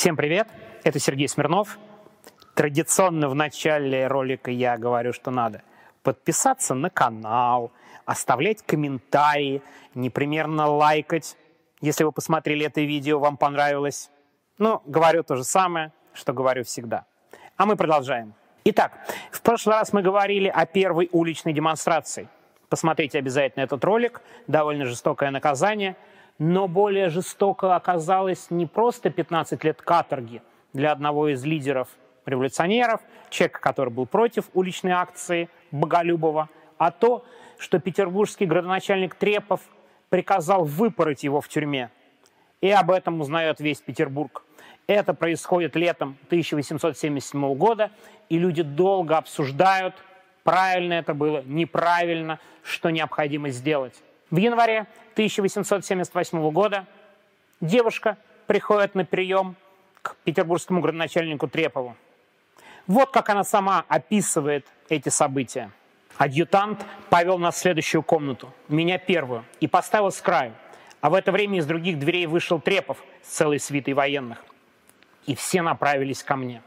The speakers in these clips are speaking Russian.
Всем привет, это Сергей Смирнов. Традиционно в начале ролика я говорю, что надо подписаться на канал, оставлять комментарии, непременно лайкать, если вы посмотрели это видео, вам понравилось. Ну, говорю то же самое, что говорю всегда. А мы продолжаем. Итак, в прошлый раз мы говорили о первой уличной демонстрации. Посмотрите обязательно этот ролик, довольно жестокое наказание – но более жестоко оказалось не просто 15 лет каторги для одного из лидеров революционеров, человека, который был против уличной акции Боголюбова, а то, что петербургский градоначальник Трепов приказал выпороть его в тюрьме. И об этом узнает весь Петербург. Это происходит летом 1877 года, и люди долго обсуждают, правильно это было, неправильно, что необходимо сделать. В январе 1878 года девушка приходит на прием к петербургскому градоначальнику Трепову. Вот как она сама описывает эти события. Адъютант повел нас в следующую комнату, меня первую, и поставил с краю. А в это время из других дверей вышел Трепов с целой свитой военных. И все направились ко мне.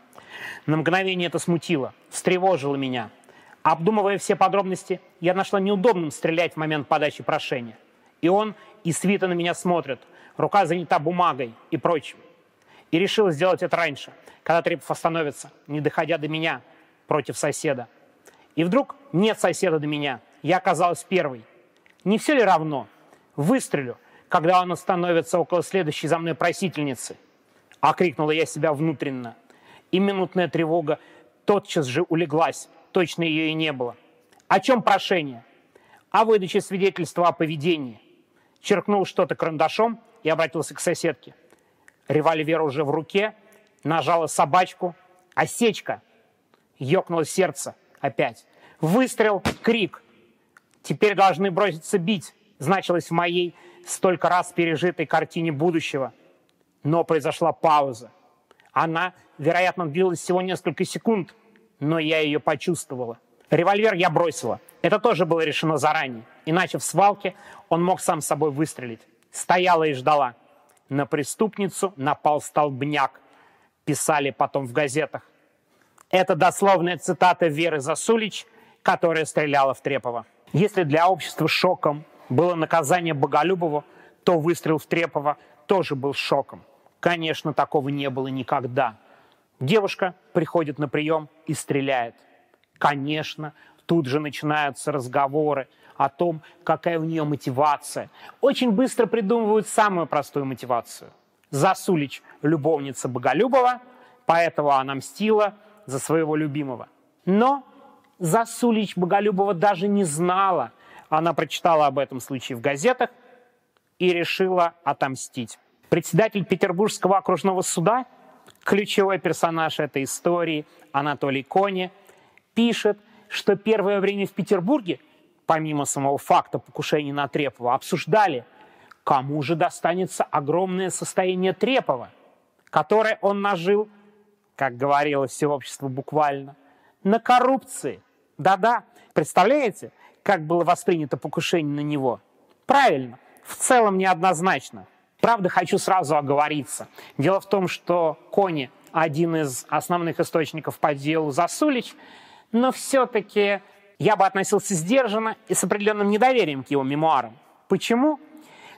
На мгновение это смутило, встревожило меня – Обдумывая все подробности, я нашла неудобным стрелять в момент подачи прошения. И он, и свита на меня смотрят, рука занята бумагой и прочим. И решила сделать это раньше, когда Трепов остановится, не доходя до меня, против соседа. И вдруг нет соседа до меня, я оказалась первой. Не все ли равно? Выстрелю, когда он остановится около следующей за мной просительницы. Окрикнула я себя внутренно. И минутная тревога тотчас же улеглась, точно ее и не было. О чем прошение? О выдаче свидетельства о поведении. Черкнул что-то карандашом и обратился к соседке. Револьвер уже в руке, нажала собачку. Осечка. Ёкнуло сердце опять. Выстрел, крик. Теперь должны броситься бить, значилось в моей столько раз пережитой картине будущего. Но произошла пауза. Она, вероятно, длилась всего несколько секунд – но я ее почувствовала. Револьвер я бросила. Это тоже было решено заранее. Иначе в свалке он мог сам собой выстрелить. Стояла и ждала. На преступницу напал столбняк. Писали потом в газетах. Это дословная цитата Веры Засулич, которая стреляла в Трепова. Если для общества шоком было наказание Боголюбову, то выстрел в Трепова тоже был шоком. Конечно, такого не было никогда. Девушка приходит на прием и стреляет. Конечно, тут же начинаются разговоры о том, какая у нее мотивация. Очень быстро придумывают самую простую мотивацию. Засулич – любовница Боголюбова, поэтому она мстила за своего любимого. Но Засулич Боголюбова даже не знала. Она прочитала об этом случае в газетах и решила отомстить. Председатель Петербургского окружного суда – ключевой персонаж этой истории, Анатолий Кони, пишет, что первое время в Петербурге, помимо самого факта покушения на Трепова, обсуждали, кому же достанется огромное состояние Трепова, которое он нажил, как говорило все общество буквально, на коррупции. Да-да, представляете, как было воспринято покушение на него? Правильно, в целом неоднозначно. Правда, хочу сразу оговориться. Дело в том, что Кони один из основных источников по делу Засулич, но все-таки я бы относился сдержанно и с определенным недоверием к его мемуарам. Почему?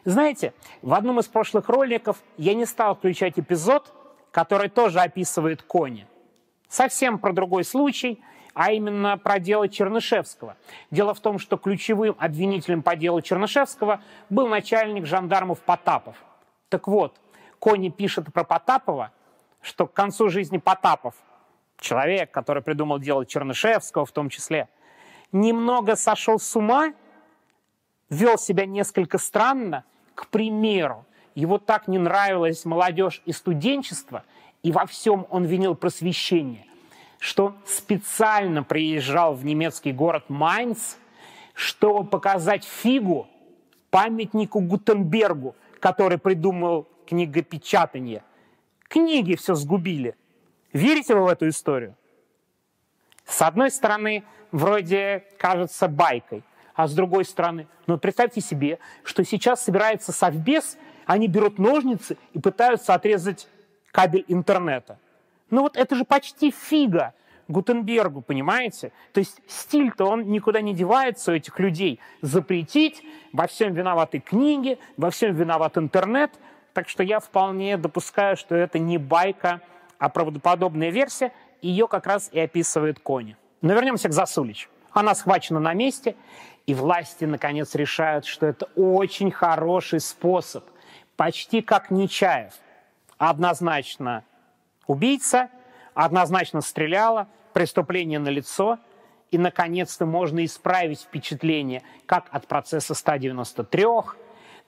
Знаете, в одном из прошлых роликов я не стал включать эпизод, который тоже описывает Кони. Совсем про другой случай, а именно про дело Чернышевского. Дело в том, что ключевым обвинителем по делу Чернышевского был начальник жандармов Потапов – так вот, Кони пишет про Потапова, что к концу жизни Потапов, человек, который придумал дело Чернышевского в том числе, немного сошел с ума, вел себя несколько странно, к примеру, его так не нравилась молодежь и студенчество, и во всем он винил просвещение, что специально приезжал в немецкий город Майнц, чтобы показать фигу памятнику Гутенбергу, который придумал книгопечатание. Книги все сгубили. Верите вы в эту историю? С одной стороны, вроде кажется байкой, а с другой стороны, ну представьте себе, что сейчас собирается совбез, они берут ножницы и пытаются отрезать кабель интернета. Ну вот это же почти фига Гутенбергу, понимаете? То есть стиль-то он никуда не девается у этих людей. Запретить, во всем виноваты книги, во всем виноват интернет. Так что я вполне допускаю, что это не байка, а правдоподобная версия. Ее как раз и описывает Кони. Но вернемся к Засулич. Она схвачена на месте, и власти, наконец, решают, что это очень хороший способ, почти как Нечаев. Однозначно убийца, однозначно стреляла, преступление на лицо, и, наконец-то, можно исправить впечатление как от процесса 193,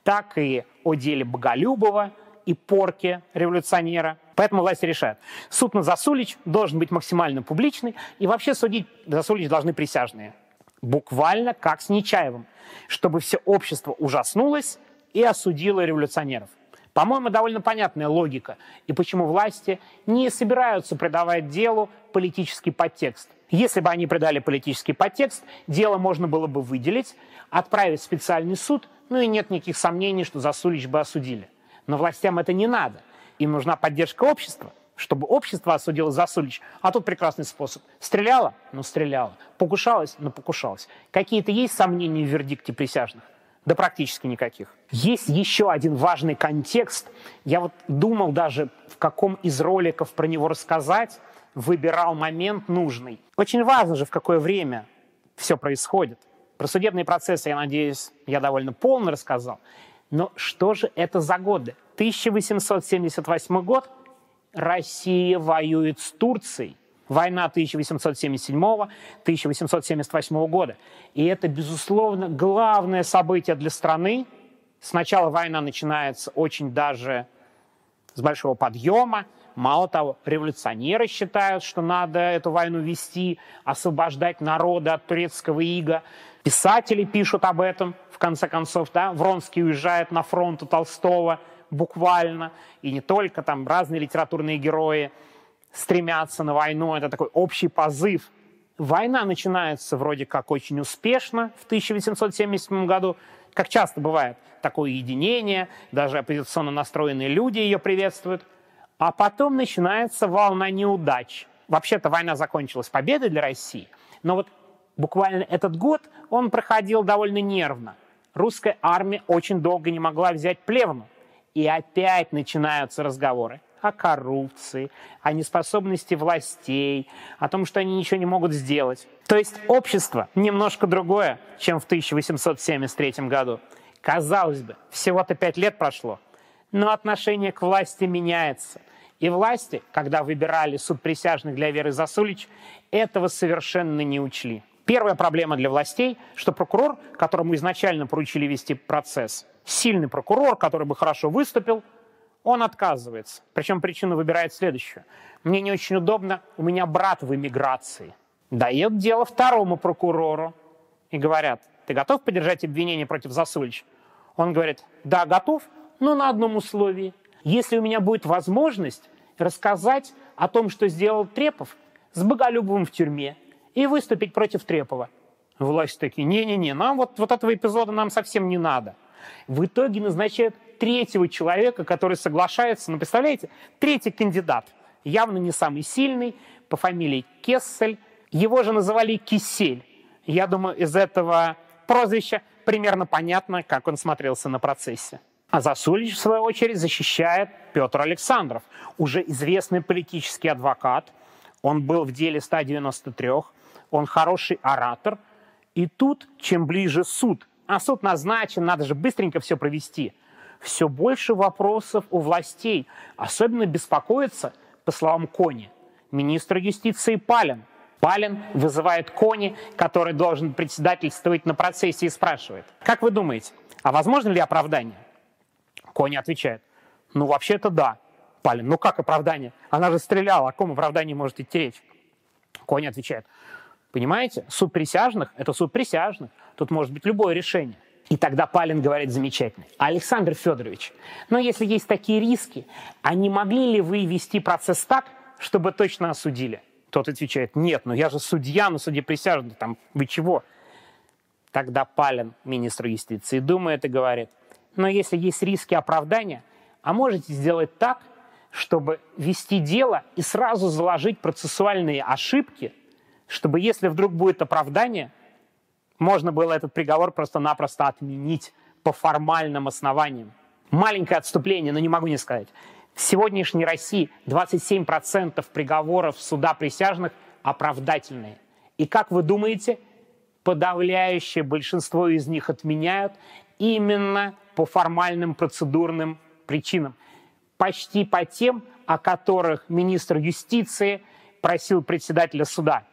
так и о деле Боголюбова и порке революционера. Поэтому власти решают. Суд на Засулич должен быть максимально публичный, и вообще судить Засулич должны присяжные буквально как с Нечаевым, чтобы все общество ужаснулось и осудило революционеров. По-моему, довольно понятная логика, и почему власти не собираются придавать делу политический подтекст. Если бы они придали политический подтекст, дело можно было бы выделить, отправить в специальный суд, ну и нет никаких сомнений, что Засулич бы осудили. Но властям это не надо. Им нужна поддержка общества чтобы общество осудило Засулич. А тут прекрасный способ. Стреляла? Ну, стреляла. Покушалась? Ну, покушалась. Какие-то есть сомнения в вердикте присяжных? Да практически никаких. Есть еще один важный контекст. Я вот думал даже, в каком из роликов про него рассказать, выбирал момент нужный. Очень важно же, в какое время все происходит. Про судебные процессы, я надеюсь, я довольно полно рассказал. Но что же это за годы? 1878 год Россия воюет с Турцией. Война 1877-1878 года. И это, безусловно, главное событие для страны. Сначала война начинается очень даже с большого подъема. Мало того, революционеры считают, что надо эту войну вести, освобождать народы от турецкого ига. Писатели пишут об этом, в конце концов. Да? Вронский уезжает на фронт у Толстого – буквально, и не только, там разные литературные герои стремятся на войну, это такой общий позыв. Война начинается вроде как очень успешно в 1877 году, как часто бывает, такое единение, даже оппозиционно настроенные люди ее приветствуют. А потом начинается волна неудач. Вообще-то война закончилась победой для России, но вот буквально этот год он проходил довольно нервно. Русская армия очень долго не могла взять Плевну. И опять начинаются разговоры о коррупции, о неспособности властей, о том, что они ничего не могут сделать. То есть общество немножко другое, чем в 1873 году. Казалось бы, всего-то пять лет прошло, но отношение к власти меняется. И власти, когда выбирали суд присяжных для Веры Засулич, этого совершенно не учли. Первая проблема для властей, что прокурор, которому изначально поручили вести процесс, сильный прокурор, который бы хорошо выступил, он отказывается. Причем причину выбирает следующую. Мне не очень удобно, у меня брат в эмиграции. Дает дело второму прокурору. И говорят, ты готов поддержать обвинение против Засулич? Он говорит, да, готов, но на одном условии. Если у меня будет возможность рассказать о том, что сделал Трепов с Боголюбовым в тюрьме, и выступить против Трепова. Власть такие, не-не-не, нам вот, вот этого эпизода нам совсем не надо – в итоге назначают третьего человека, который соглашается. Ну, представляете, третий кандидат, явно не самый сильный, по фамилии Кессель. Его же называли Кисель. Я думаю, из этого прозвища примерно понятно, как он смотрелся на процессе. А Засулич, в свою очередь, защищает Петр Александров, уже известный политический адвокат. Он был в деле 193, он хороший оратор. И тут, чем ближе суд а суд назначен, надо же быстренько все провести. Все больше вопросов у властей. Особенно беспокоится, по словам Кони, министр юстиции Палин. Палин вызывает Кони, который должен председательствовать на процессе и спрашивает, как вы думаете, а возможно ли оправдание? Кони отвечает, ну вообще-то да. Палин, ну как оправдание? Она же стреляла, о ком оправдании может идти речь? Кони отвечает, Понимаете? Суд присяжных – это суд присяжных. Тут может быть любое решение. И тогда Палин говорит замечательно. Александр Федорович, но если есть такие риски, а не могли ли вы вести процесс так, чтобы точно осудили? Тот отвечает, нет, но я же судья на суде присяжных, там, вы чего? Тогда Палин, министр юстиции, думает и говорит, но если есть риски оправдания, а можете сделать так, чтобы вести дело и сразу заложить процессуальные ошибки, чтобы если вдруг будет оправдание, можно было этот приговор просто-напросто отменить по формальным основаниям. Маленькое отступление, но не могу не сказать. В сегодняшней России 27% приговоров суда присяжных оправдательные. И как вы думаете, подавляющее большинство из них отменяют именно по формальным процедурным причинам. Почти по тем, о которых министр юстиции просил председателя суда.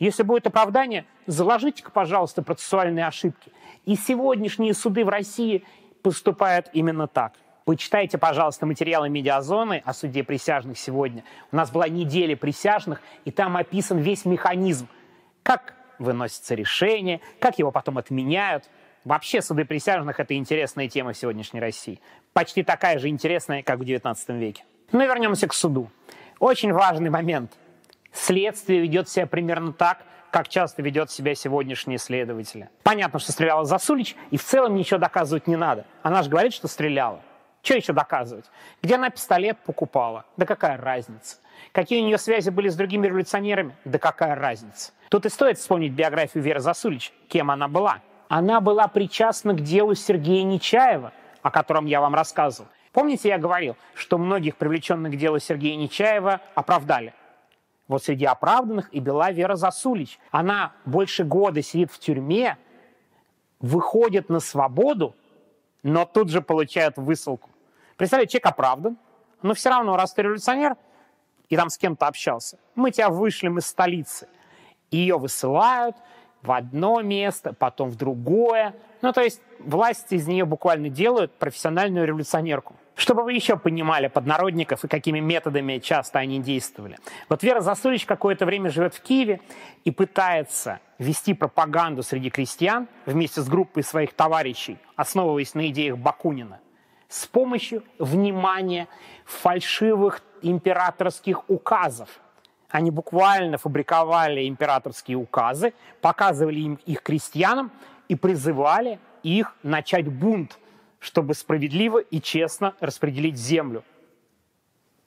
Если будет оправдание, заложите-ка, пожалуйста, процессуальные ошибки. И сегодняшние суды в России поступают именно так. Почитайте, пожалуйста, материалы медиазоны о суде присяжных сегодня. У нас была неделя присяжных, и там описан весь механизм, как выносится решение, как его потом отменяют. Вообще суды присяжных – это интересная тема сегодняшней России. Почти такая же интересная, как в XIX веке. И вернемся к суду. Очень важный момент. Следствие ведет себя примерно так, как часто ведет себя сегодняшние следователи. Понятно, что стреляла Засулич, и в целом ничего доказывать не надо. Она же говорит, что стреляла. Что еще доказывать? Где она пистолет покупала? Да какая разница? Какие у нее связи были с другими революционерами? Да какая разница? Тут и стоит вспомнить биографию Веры Засулич, кем она была. Она была причастна к делу Сергея Нечаева, о котором я вам рассказывал. Помните, я говорил, что многих привлеченных к делу Сергея Нечаева оправдали? Вот среди оправданных и была Вера Засулич. Она больше года сидит в тюрьме, выходит на свободу, но тут же получает высылку. Представляете, человек оправдан, но все равно, раз ты революционер, и там с кем-то общался, мы тебя вышлем из столицы. Ее высылают в одно место, потом в другое. Ну, то есть власти из нее буквально делают профессиональную революционерку. Чтобы вы еще понимали поднародников и какими методами часто они действовали. Вот Вера Засулич какое-то время живет в Киеве и пытается вести пропаганду среди крестьян вместе с группой своих товарищей, основываясь на идеях Бакунина, с помощью внимания фальшивых императорских указов. Они буквально фабриковали императорские указы, показывали им их крестьянам и призывали их начать бунт – чтобы справедливо и честно распределить землю.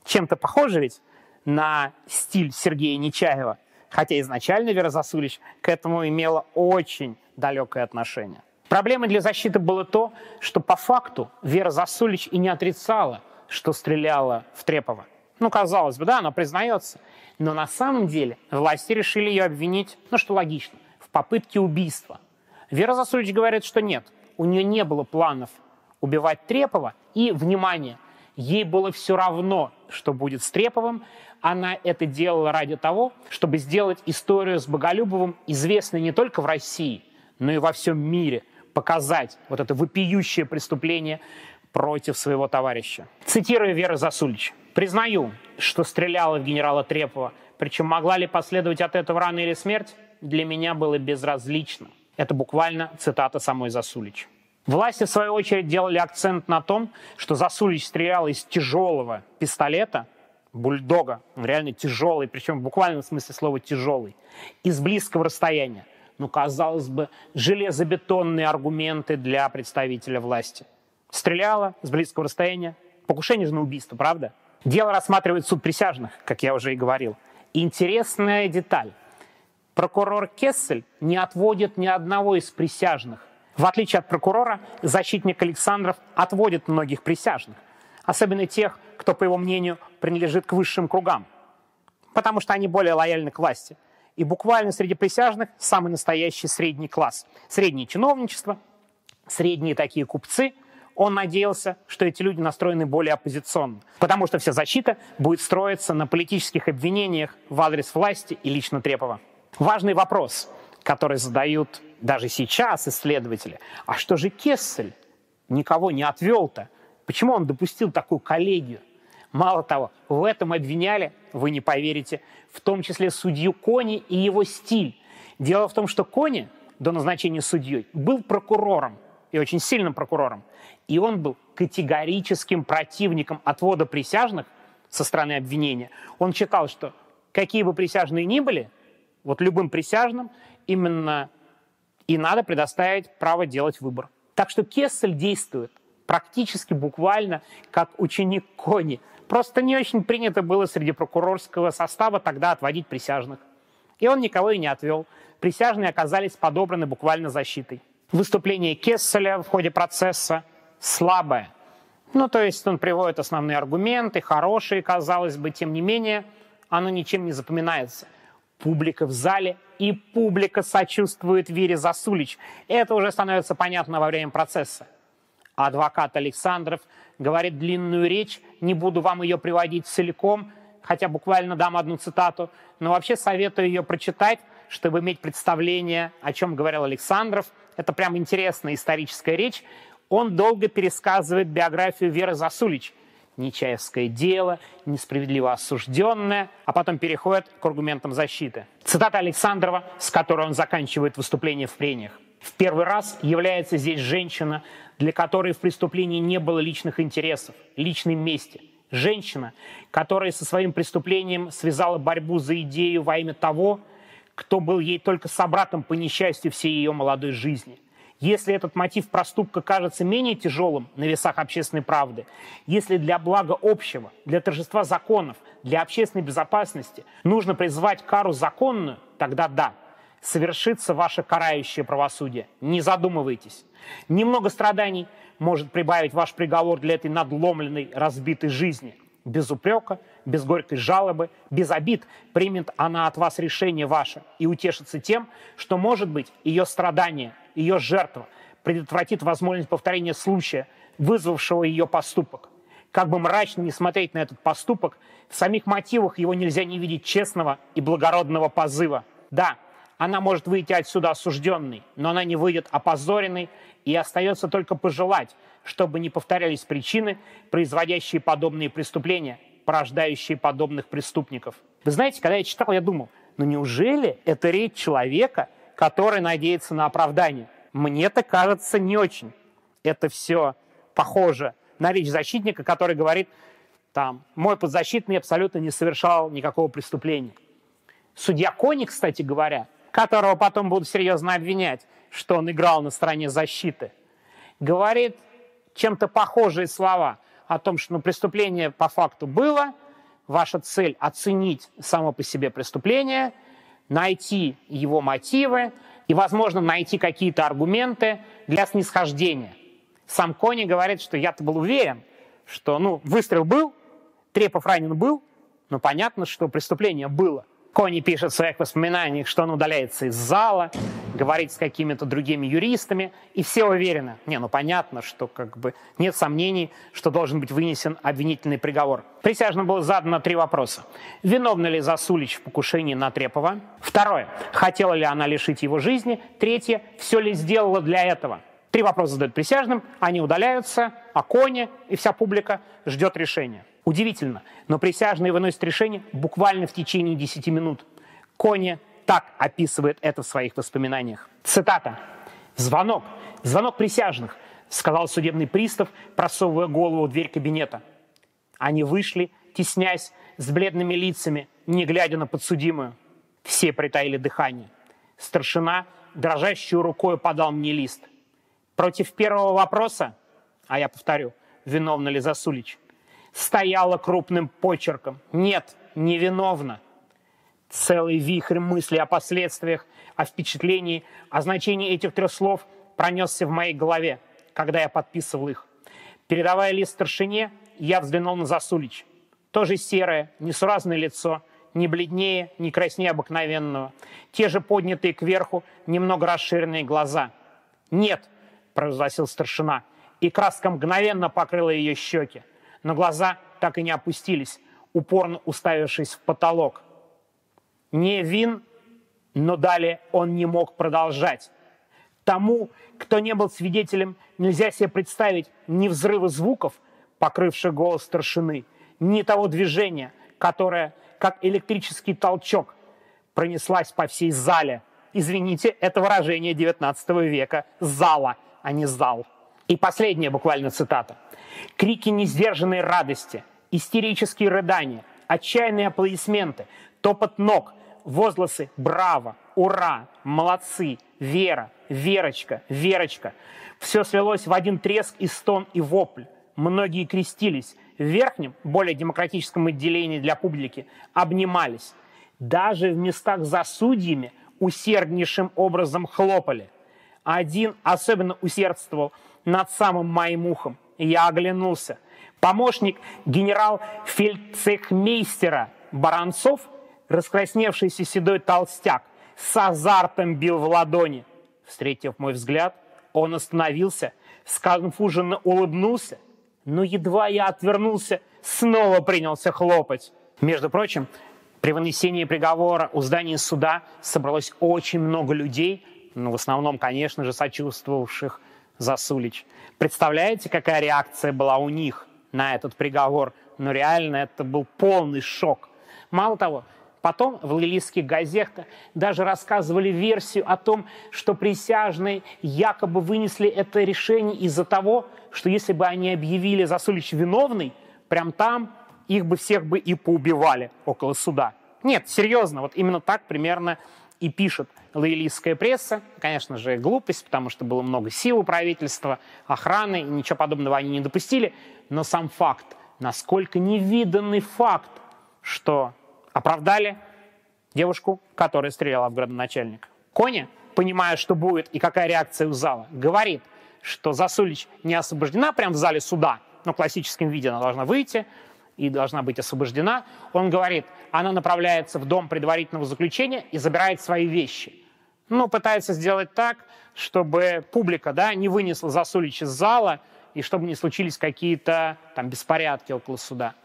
Чем-то похоже ведь на стиль Сергея Нечаева, хотя изначально Вера Засулич к этому имела очень далекое отношение. Проблемой для защиты было то, что по факту Вера Засулич и не отрицала, что стреляла в Трепова. Ну, казалось бы, да, она признается. Но на самом деле власти решили ее обвинить, ну, что логично, в попытке убийства. Вера Засулич говорит, что нет, у нее не было планов убивать Трепова. И, внимание, ей было все равно, что будет с Треповым. Она это делала ради того, чтобы сделать историю с Боголюбовым известной не только в России, но и во всем мире, показать вот это вопиющее преступление против своего товарища. Цитирую Вера Засулич. «Признаю, что стреляла в генерала Трепова, причем могла ли последовать от этого рана или смерть, для меня было безразлично». Это буквально цитата самой Засулич. Власти, в свою очередь, делали акцент на том, что Засулич стрелял из тяжелого пистолета, бульдога, реально тяжелый, причем в буквальном смысле слова тяжелый, из близкого расстояния. Ну, казалось бы, железобетонные аргументы для представителя власти. Стреляла с близкого расстояния. Покушение же на убийство, правда? Дело рассматривает суд присяжных, как я уже и говорил. Интересная деталь. Прокурор Кессель не отводит ни одного из присяжных в отличие от прокурора, защитник Александров отводит многих присяжных, особенно тех, кто, по его мнению, принадлежит к высшим кругам, потому что они более лояльны к власти. И буквально среди присяжных самый настоящий средний класс. Среднее чиновничество, средние такие купцы. Он надеялся, что эти люди настроены более оппозиционно, потому что вся защита будет строиться на политических обвинениях в адрес власти и лично Трепова. Важный вопрос, который задают даже сейчас исследователи, а что же Кессель никого не отвел-то? Почему он допустил такую коллегию? Мало того, в этом обвиняли, вы не поверите, в том числе судью Кони и его стиль. Дело в том, что Кони до назначения судьей был прокурором, и очень сильным прокурором. И он был категорическим противником отвода присяжных со стороны обвинения. Он считал, что какие бы присяжные ни были, вот любым присяжным именно и надо предоставить право делать выбор. Так что Кессель действует практически буквально как ученик Кони. Просто не очень принято было среди прокурорского состава тогда отводить присяжных. И он никого и не отвел. Присяжные оказались подобраны буквально защитой. Выступление Кесселя в ходе процесса слабое. Ну, то есть он приводит основные аргументы, хорошие, казалось бы, тем не менее, оно ничем не запоминается. Публика в зале и публика сочувствует Вере Засулич. Это уже становится понятно во время процесса. Адвокат Александров говорит длинную речь, не буду вам ее приводить целиком, хотя буквально дам одну цитату, но вообще советую ее прочитать, чтобы иметь представление, о чем говорил Александров. Это прям интересная историческая речь. Он долго пересказывает биографию Веры Засулич. Нечаевское дело, несправедливо осужденное, а потом переходит к аргументам защиты. Цитата Александрова, с которой он заканчивает выступление в прениях. В первый раз является здесь женщина, для которой в преступлении не было личных интересов, личной мести. Женщина, которая со своим преступлением связала борьбу за идею во имя того, кто был ей только собратом по несчастью всей ее молодой жизни. Если этот мотив проступка кажется менее тяжелым на весах общественной правды, если для блага общего, для торжества законов, для общественной безопасности нужно призвать кару законную, тогда да, совершится ваше карающее правосудие. Не задумывайтесь. Немного страданий может прибавить ваш приговор для этой надломленной, разбитой жизни. Без упрека, без горькой жалобы, без обид примет она от вас решение ваше и утешится тем, что, может быть, ее страдание, ее жертва предотвратит возможность повторения случая, вызвавшего ее поступок. Как бы мрачно не смотреть на этот поступок, в самих мотивах его нельзя не видеть честного и благородного позыва. Да, она может выйти отсюда осужденной, но она не выйдет опозоренной, и остается только пожелать, чтобы не повторялись причины, производящие подобные преступления, порождающие подобных преступников. Вы знаете, когда я читал, я думал, ну неужели это речь человека, который надеется на оправдание? Мне-то кажется не очень. Это все похоже на речь защитника, который говорит, там, мой подзащитный абсолютно не совершал никакого преступления. Судья Кони, кстати говоря, которого потом будут серьезно обвинять, что он играл на стороне защиты, говорит чем-то похожие слова о том, что ну, преступление по факту было, ваша цель оценить само по себе преступление, найти его мотивы и, возможно, найти какие-то аргументы для снисхождения. Сам Кони говорит, что я-то был уверен, что ну, выстрел был, Трепов ранен был, но понятно, что преступление было. Кони пишет в своих воспоминаниях, что он удаляется из зала, говорит с какими-то другими юристами, и все уверены. Не, ну понятно, что как бы нет сомнений, что должен быть вынесен обвинительный приговор. Присяжным было задано три вопроса. Виновна ли Засулич в покушении на Трепова? Второе. Хотела ли она лишить его жизни? Третье. Все ли сделала для этого? Три вопроса задают присяжным, они удаляются, а Кони и вся публика ждет решения. Удивительно, но присяжные выносят решение буквально в течение 10 минут. Кони так описывает это в своих воспоминаниях. Цитата. «Звонок. Звонок присяжных», — сказал судебный пристав, просовывая голову в дверь кабинета. Они вышли, теснясь, с бледными лицами, не глядя на подсудимую. Все притаили дыхание. Старшина дрожащей рукой подал мне лист. Против первого вопроса, а я повторю, виновна ли Засулич, стояла крупным почерком. Нет, невиновна. Целый вихрь мыслей о последствиях, о впечатлении, о значении этих трех слов пронесся в моей голове, когда я подписывал их. Передавая лист старшине, я взглянул на Засулич. Тоже серое, несуразное лицо, не бледнее, не краснее обыкновенного. Те же поднятые кверху, немного расширенные глаза. «Нет», — провозгласил старшина, и краска мгновенно покрыла ее щеки но глаза так и не опустились, упорно уставившись в потолок. Не вин, но далее он не мог продолжать. Тому, кто не был свидетелем, нельзя себе представить ни взрыва звуков, покрывших голос старшины, ни того движения, которое, как электрический толчок, пронеслась по всей зале. Извините, это выражение XIX века. Зала, а не зал. И последняя буквально цитата. Крики несдержанной радости, истерические рыдания, отчаянные аплодисменты, топот ног, возгласы «Браво!», «Ура!», «Молодцы!», Вера, Верочка, Верочка. Все свелось в один треск и стон и вопль. Многие крестились. В верхнем, более демократическом отделении для публики обнимались. Даже в местах за судьями усерднейшим образом хлопали. Один особенно усердствовал над самым моим ухом. Я оглянулся. Помощник генерал-фельдцехмейстера Баранцов, раскрасневшийся седой толстяк, с азартом бил в ладони. Встретив мой взгляд, он остановился, сконфуженно улыбнулся, но едва я отвернулся, снова принялся хлопать. Между прочим, при вынесении приговора у здания суда собралось очень много людей, ну, в основном, конечно же, сочувствовавших Засулич. Представляете, какая реакция была у них на этот приговор? Но ну, реально это был полный шок. Мало того, Потом в лилийских газетах даже рассказывали версию о том, что присяжные якобы вынесли это решение из-за того, что если бы они объявили Засулич виновный, прям там их бы всех бы и поубивали около суда. Нет, серьезно, вот именно так примерно и пишет лоялистская пресса. Конечно же, глупость, потому что было много сил у правительства, охраны, и ничего подобного они не допустили. Но сам факт, насколько невиданный факт, что оправдали девушку, которая стреляла в градоначальника. Коня, понимая, что будет и какая реакция у зала, говорит, что Засулич не освобождена прямо в зале суда, но в классическом виде она должна выйти и должна быть освобождена. Он говорит, она направляется в дом предварительного заключения и забирает свои вещи. Ну, пытается сделать так, чтобы публика да, не вынесла Засулич из зала и чтобы не случились какие-то там беспорядки около суда.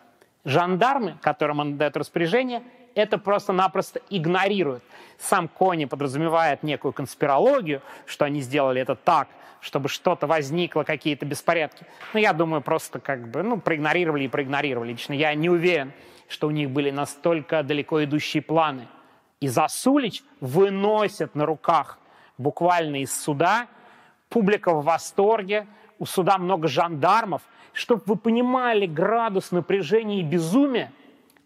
Жандармы, которым он дает распоряжение, это просто-напросто игнорируют. Сам Кони подразумевает некую конспирологию, что они сделали это так, чтобы что-то возникло, какие-то беспорядки. Но я думаю, просто как бы, ну, проигнорировали и проигнорировали. Лично я не уверен, что у них были настолько далеко идущие планы. И Засулич выносят на руках буквально из суда. Публика в восторге, у суда много жандармов – чтобы вы понимали градус напряжения и безумия,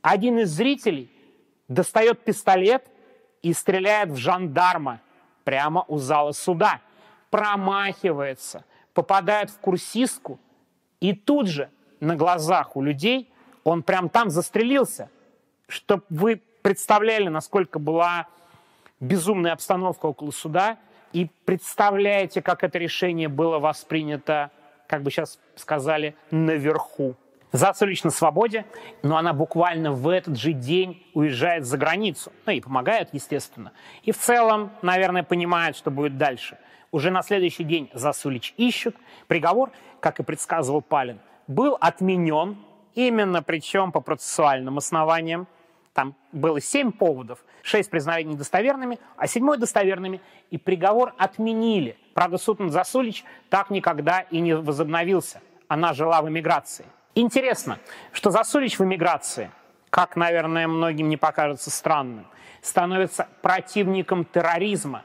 один из зрителей достает пистолет и стреляет в жандарма прямо у зала суда. Промахивается, попадает в курсистку, и тут же на глазах у людей он прям там застрелился. Чтобы вы представляли, насколько была безумная обстановка около суда, и представляете, как это решение было воспринято как бы сейчас сказали, наверху. Зацелич на свободе, но она буквально в этот же день уезжает за границу. Ну и помогает, естественно. И в целом, наверное, понимает, что будет дальше. Уже на следующий день Засулич ищут. Приговор, как и предсказывал Палин, был отменен, именно причем по процессуальным основаниям. Там было семь поводов, шесть признали недостоверными, а седьмой достоверными, и приговор отменили. Правда, суд над Засулич так никогда и не возобновился. Она жила в эмиграции. Интересно, что Засулич в эмиграции, как, наверное, многим не покажется странным, становится противником терроризма.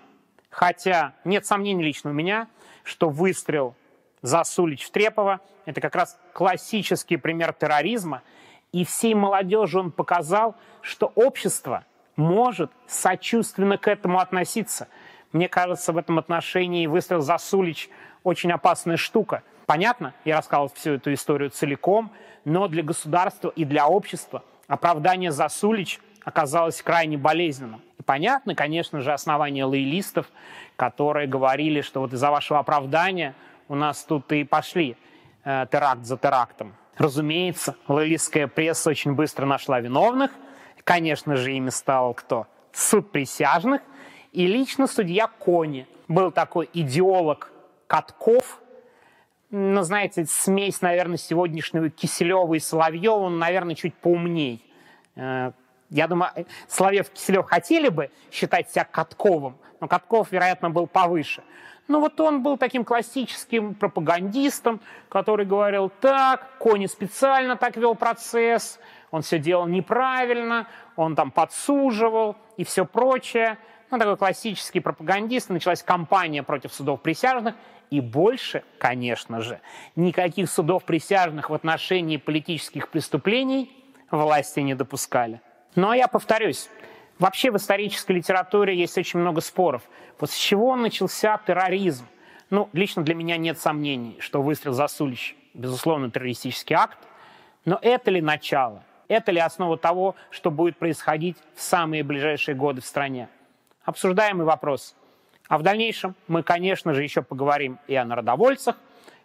Хотя нет сомнений лично у меня, что выстрел Засулич в Трепова – это как раз классический пример терроризма – и всей молодежи он показал, что общество может сочувственно к этому относиться. Мне кажется, в этом отношении выстрел Засулич очень опасная штука. Понятно, я рассказал всю эту историю целиком, но для государства и для общества оправдание Засулич оказалось крайне болезненным. И понятно, конечно же, основания лоялистов, которые говорили, что вот из-за вашего оправдания у нас тут и пошли э, теракт за терактом. Разумеется, лоялистская пресса очень быстро нашла виновных. Конечно же, ими стал кто? Суд присяжных. И лично судья Кони. Был такой идеолог Катков. Ну, знаете, смесь, наверное, сегодняшнего Киселева и Соловьева, он, наверное, чуть поумней. Э, я думаю, Соловьев и Киселев хотели бы считать себя Катковым, но Катков, вероятно, был повыше. Ну вот он был таким классическим пропагандистом, который говорил, так, Кони специально так вел процесс, он все делал неправильно, он там подсуживал и все прочее. Ну, такой классический пропагандист. Началась кампания против судов присяжных. И больше, конечно же, никаких судов присяжных в отношении политических преступлений власти не допускали. Ну а я повторюсь, Вообще в исторической литературе есть очень много споров. Вот с чего начался терроризм? Ну, лично для меня нет сомнений, что выстрел за Сулич, безусловно, террористический акт. Но это ли начало? Это ли основа того, что будет происходить в самые ближайшие годы в стране? Обсуждаемый вопрос. А в дальнейшем мы, конечно же, еще поговорим и о народовольцах,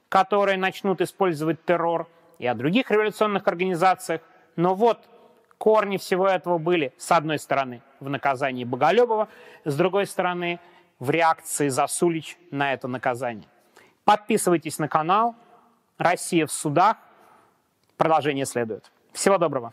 которые начнут использовать террор, и о других революционных организациях. Но вот корни всего этого были, с одной стороны, в наказании Боголюбова, с другой стороны, в реакции Засулич на это наказание. Подписывайтесь на канал. Россия в судах. Продолжение следует. Всего доброго.